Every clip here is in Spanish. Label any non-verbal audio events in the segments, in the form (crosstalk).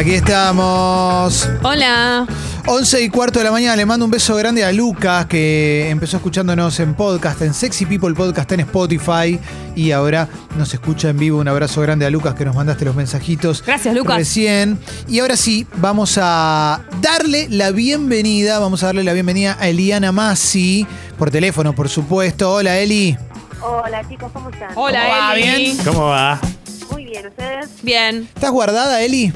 Aquí estamos. Hola. 11 y cuarto de la mañana. Le mando un beso grande a Lucas, que empezó escuchándonos en podcast, en Sexy People Podcast en Spotify. Y ahora nos escucha en vivo. Un abrazo grande a Lucas, que nos mandaste los mensajitos. Gracias, Lucas. Recién. Y ahora sí, vamos a darle la bienvenida. Vamos a darle la bienvenida a Eliana Massi. Por teléfono, por supuesto. Hola, Eli. Hola chicos, ¿cómo están? Hola, ¿Cómo va? Eli. ¿Bien? ¿Cómo va? Muy bien, ¿ustedes? Bien. ¿Estás guardada, Eli?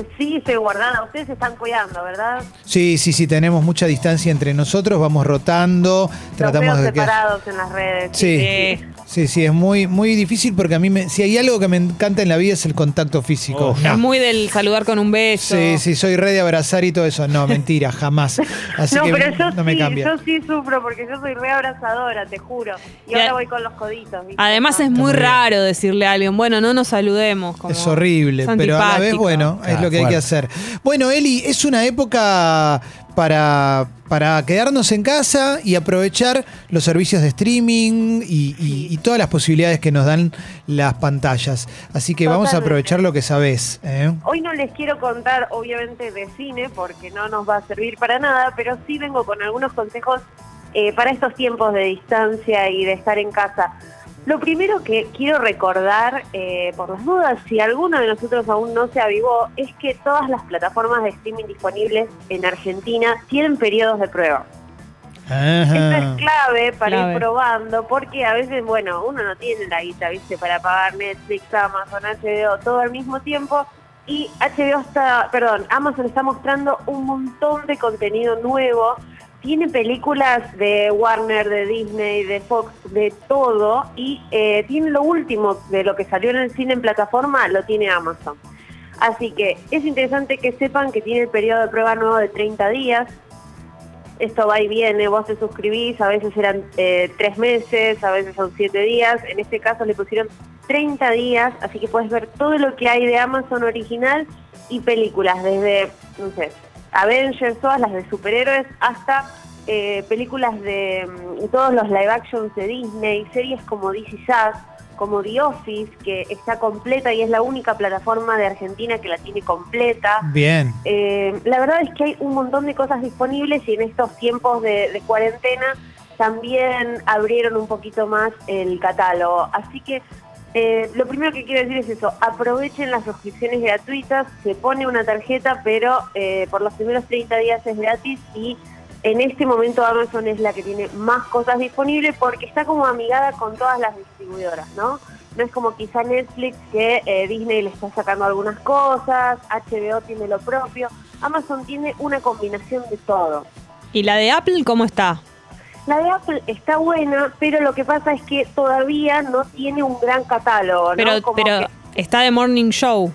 Sí, Sí, estoy guardada. Ustedes se están cuidando, ¿verdad? Sí, sí, sí, tenemos mucha distancia entre nosotros, vamos rotando, Los tratamos veo de que... separados en las redes. Sí, Sí. sí, sí, es muy, muy difícil porque a mí, me, si hay algo que me encanta en la vida es el contacto físico. Oh, Es muy del saludar con un beso. Sí, sí, soy re de abrazar y todo eso. No, (laughs) mentira, jamás. Así no, que pero yo no me sí, cambia. yo sí sufro porque yo soy re abrazadora, te juro. Y Y ahora voy con los coditos. ¿viste? Además es muy bien. raro decirle a alguien, bueno, no nos saludemos. como- Es horrible, es pero a la vez, bueno, es lo que hay que hacer. Bueno, Eli, es una época para, para quedarnos en casa y aprovechar los servicios de streaming y, y- y todas las posibilidades que nos dan las pantallas. Así que vamos a aprovechar lo que sabés. ¿eh? Hoy no les quiero contar, obviamente, de cine porque no nos va a servir para nada, pero sí vengo con algunos consejos eh, para estos tiempos de distancia y de estar en casa. Lo primero que quiero recordar, eh, por las dudas, si alguno de nosotros aún no se avivó, es que todas las plataformas de streaming disponibles en Argentina tienen periodos de prueba. Esto Ajá. es clave para Clave. ir probando, porque a veces, bueno, uno no tiene la guita, ¿viste? Para pagar Netflix, Amazon, HBO, todo al mismo tiempo. Y HBO está, perdón, Amazon está mostrando un montón de contenido nuevo. Tiene películas de Warner, de Disney, de Fox, de todo. Y eh, tiene lo último de lo que salió en el cine en plataforma, lo tiene Amazon. Así que es interesante que sepan que tiene el periodo de prueba nuevo de 30 días esto va y viene, vos te suscribís, a veces eran eh, tres meses, a veces son siete días, en este caso le pusieron 30 días, así que puedes ver todo lo que hay de Amazon original y películas, desde, no sé, Avengers, todas las de superhéroes, hasta eh, películas de mm, todos los live actions de Disney, series como DC Sass, como The Office, que está completa y es la única plataforma de Argentina que la tiene completa. Bien. Eh, la verdad es que hay un montón de cosas disponibles y en estos tiempos de, de cuarentena también abrieron un poquito más el catálogo. Así que eh, lo primero que quiero decir es eso, aprovechen las suscripciones gratuitas, se pone una tarjeta, pero eh, por los primeros 30 días es gratis y en este momento Amazon es la que tiene más cosas disponibles porque está como amigada con todas las distribuidoras, ¿no? No es como quizá Netflix que eh, Disney le está sacando algunas cosas, HBO tiene lo propio, Amazon tiene una combinación de todo. ¿Y la de Apple cómo está? La de Apple está buena, pero lo que pasa es que todavía no tiene un gran catálogo, ¿no? Pero, Como pero que está de Morning Show.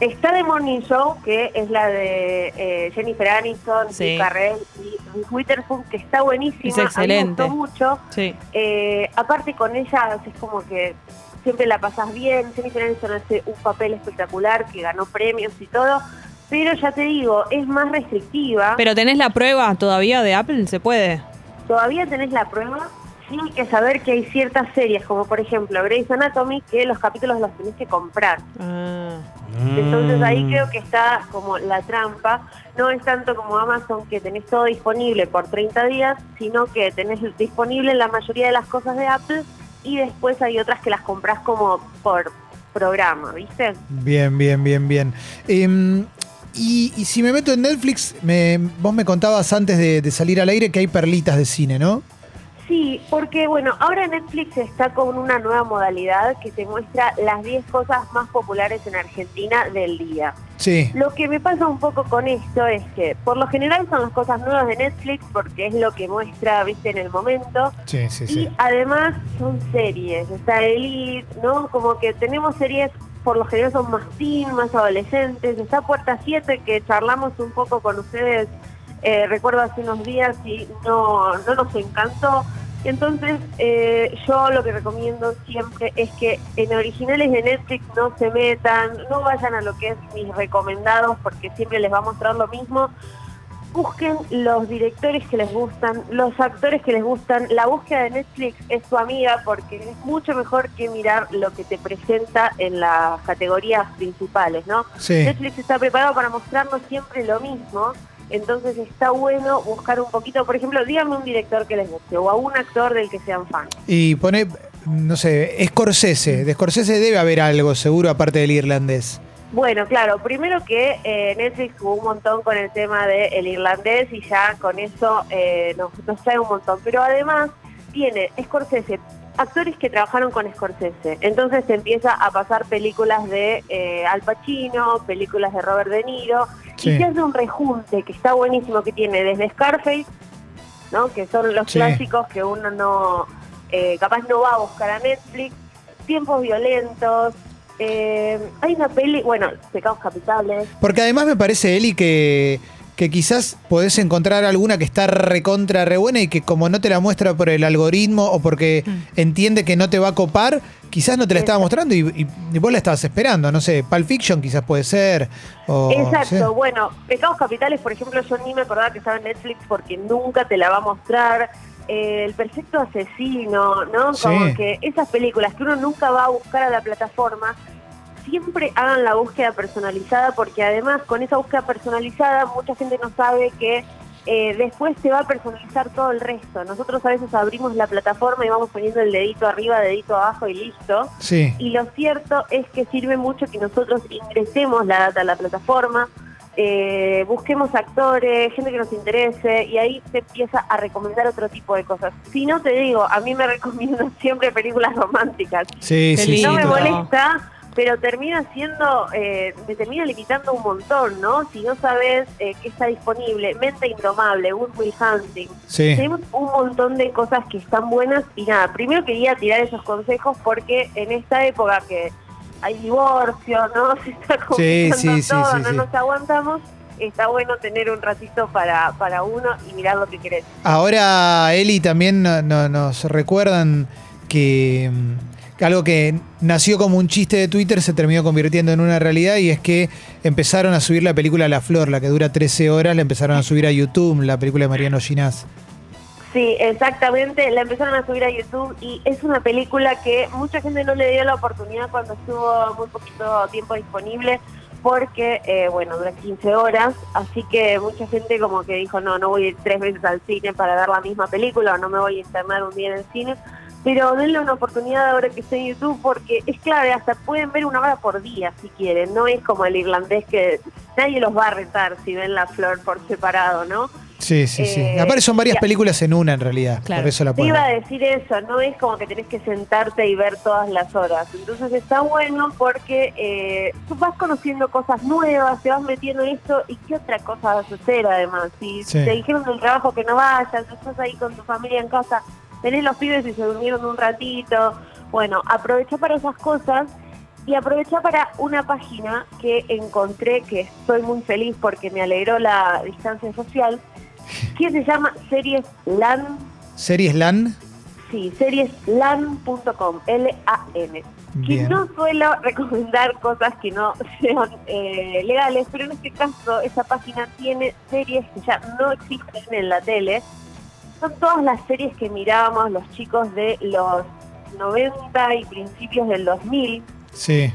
está The Morning Show, que es la de eh, Jennifer Aniston, Sí. Steve Carell y Witherspoon, que está buenísima. Es excelente. A mí me gustó mucho. Sí. Eh, aparte con ella es como que siempre la pasas bien. Jennifer Aniston hace un papel espectacular que ganó premios y todo. Pero ya te digo, es más restrictiva. Pero tenés la prueba todavía de Apple, se puede. Todavía tenés la prueba. Sí hay que saber que hay ciertas series, como por ejemplo Grey's Anatomy, que los capítulos los tenés que comprar. Ah. Entonces ahí Mm. creo que está como la trampa. No es tanto como Amazon que tenés todo disponible por 30 días, sino que tenés disponible la mayoría de las cosas de Apple y después hay otras que las compras como por programa, ¿viste? Bien, bien, bien, bien. Em, y, y si me meto en Netflix, me- vos me contabas antes de, de salir al aire que hay perlitas de cine, ¿no? Sí, porque bueno, ahora Netflix está con una nueva modalidad que te muestra las 10 cosas más populares en Argentina del día. Sí. Lo que me pasa un poco con esto es que por lo general son las cosas nuevas de Netflix porque es lo que muestra, viste, en el momento. Sí, sí, Y además son series, está Elite, ¿no? Como que tenemos series, por lo general son más teen, más adolescentes. Está Puerta 7, que charlamos un poco con ustedes, eh, recuerdo hace unos días, y no, no nos encantó. Entonces, eh, yo lo que recomiendo siempre es que en originales de Netflix no se metan, no vayan a lo que es mis recomendados, porque siempre les va a mostrar lo mismo busquen los directores que les gustan, los actores que les gustan. La búsqueda de Netflix es tu amiga porque es mucho mejor que mirar lo que te presenta en las categorías principales, ¿no? Sí. Netflix está preparado para mostrarnos siempre lo mismo. Entonces está bueno buscar un poquito, por ejemplo, dígame un director que les guste o a un actor del que sean fan. Y pone, no sé, Scorsese. De Scorsese debe haber algo, seguro, aparte del irlandés. Bueno, claro, primero que eh, Netflix jugó un montón con el tema del irlandés y ya con eso eh, nos, nos trae un montón. Pero además tiene Scorsese, actores que trabajaron con Scorsese. Entonces te empieza a pasar películas de eh, Al Pacino, películas de Robert De Niro, Sí. y se hace un rejunte que está buenísimo, que tiene desde Scarface, ¿no? que son los Sí. clásicos que uno no, capaz no va a buscar a Netflix, tiempos violentos, eh, hay una peli, bueno, Pecados Capitales, Porque además me parece, Eli, que, que quizás podés encontrar alguna que está recontra re buena y que como no te la muestra por el algoritmo o porque entiende que no te va a copar, quizás no te la estaba mostrando y, y- y vos la estabas esperando. No sé, Pulp Fiction quizás puede ser. o- Exacto, sí. bueno, Pecados Capitales, por ejemplo, yo ni me acordaba que estaba en Netflix porque nunca te la va a mostrar. Eh, el perfecto asesino, ¿no? Como Sí. que esas películas que uno nunca va a buscar a la plataforma, siempre hagan la búsqueda personalizada porque además con esa búsqueda personalizada mucha gente no sabe que eh, después se va a personalizar todo el resto. Nosotros a veces abrimos la plataforma y vamos poniendo el dedito arriba, dedito abajo y listo. Sí. Y lo cierto es que sirve mucho que nosotros ingresemos la data a la plataforma, eh, busquemos actores, gente que nos interese, y ahí se empieza a recomendar otro tipo de cosas. Si no te digo, a mí me (laughs) recomiendo siempre películas románticas. Sí, sí, sí. no me molesta, pero termina siendo, eh, me termina limitando un montón, ¿no? Si no sabes eh, qué está disponible, Mente Indomable, Good Will Hunting, Sí. tenemos un montón de cosas que están buenas y nada, primero quería tirar esos consejos porque en esta época que hay divorcio, ¿no? (laughs) Se está complicando sí, sí, todo, sí, no nos aguantamos, está bueno tener un ratito para, para uno y mirar lo que querés. Ahora, Eli, también no- no- nos recuerdan que, mm, que algo que nació como un chiste de Twitter se terminó convirtiendo en una realidad y es que empezaron a subir la película La Flor, la que dura 13 horas, la empezaron a subir a YouTube, la película de Mariano Ginás. Sí, exactamente. La empezaron a subir a YouTube y es una película que mucha gente no le dio la oportunidad cuando estuvo muy poquito tiempo disponible porque, eh, bueno, dura 15 horas, así que mucha gente como que dijo, no, no voy tres veces al cine para ver la misma película o no me voy a internar un día en el cine. Pero denle una oportunidad ahora que esté en YouTube porque es clave, hasta pueden ver una hora por día si quieren, no es como el irlandés que nadie los va a retar si ven la flor por separado, ¿no? Sí, sí, sí. Eh, Aparte son varias películas en una en realidad, Claro. por eso la Te pueden iba a decir eso, no es como que tenés que sentarte y ver todas las horas. Entonces está bueno porque eh, tú vas conociendo cosas nuevas, te vas metiendo en esto y qué otra cosa vas a hacer además. Si Sí. te dijeron del trabajo que no vayas, estás ahí con tu familia en casa, tenés los pibes y se durmieron un ratito. Bueno, aprovecha para esas cosas y aprovecha para una página que encontré que estoy muy feliz porque me alegró la distancia social, que se llama Series LAN ¿Series LAN? Sí, serieslan.com, L-A-N. Que no suelo recomendar cosas que no sean eh, legales, pero en este caso esa página tiene series que ya no existen en la tele. Son todas las series que mirábamos los chicos de los 90 y principios del 2000. Sí.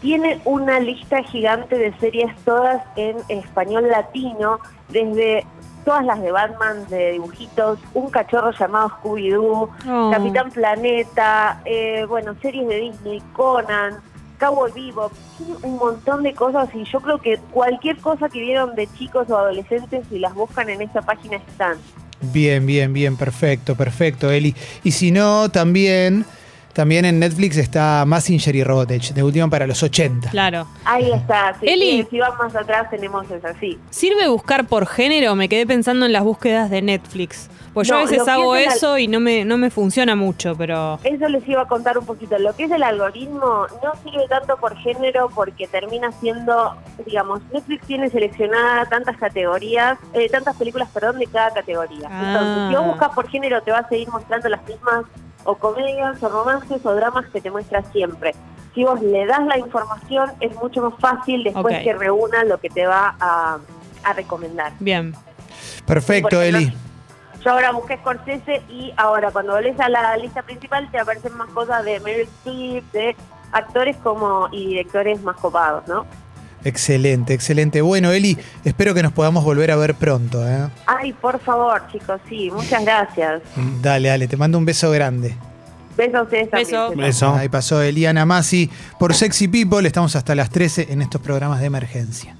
Tiene una lista gigante de series todas en español latino, desde todas las de Batman, de dibujitos, un cachorro llamado Scooby-Doo, Oh. Capitán Planeta, eh, bueno, series de Disney, Conan, Cowboy Bebop, tiene un montón de cosas y yo creo que cualquier cosa que vieron de chicos o adolescentes, si las buscan en esta página están. Bien, bien, bien, perfecto, perfecto, Eli. Y si no, también, también en Netflix está Massinger y Robotech, de última para los 80. Claro. Ahí está, sí, Eli. sí, si van más atrás tenemos esa, sí. ¿Sirve buscar por género? Me quedé pensando en las búsquedas de Netflix. Pues yo a veces hago es el al- eso y no me, no me funciona mucho, pero. Eso les iba a contar un poquito. Lo que es el algoritmo no sirve tanto por género porque termina siendo, digamos, Netflix tiene seleccionada tantas categorías, eh, tantas películas, perdón, de cada categoría. Ah. Entonces, si vos buscas por género, te va a seguir mostrando las mismas o comedias o romances o dramas que te muestra siempre. Si vos le das la información, es mucho más fácil después que reúna lo que te va a, a recomendar. Bien. Perfecto, Eli. Yo ahora busqué Scorsese y ahora cuando volvés a la lista principal te aparecen más cosas de Meryl Streep, de actores como y directores más copados, ¿no? Excelente, excelente. Bueno, Eli, espero que nos podamos volver a ver pronto. ¿eh? Ay, por favor, chicos, sí, muchas gracias. Dale, dale, te mando un beso grande. Besos a ustedes. Beso. Beso. Ahí pasó Eliana Masi por Sexy People. Estamos hasta las 13 en estos programas de emergencia.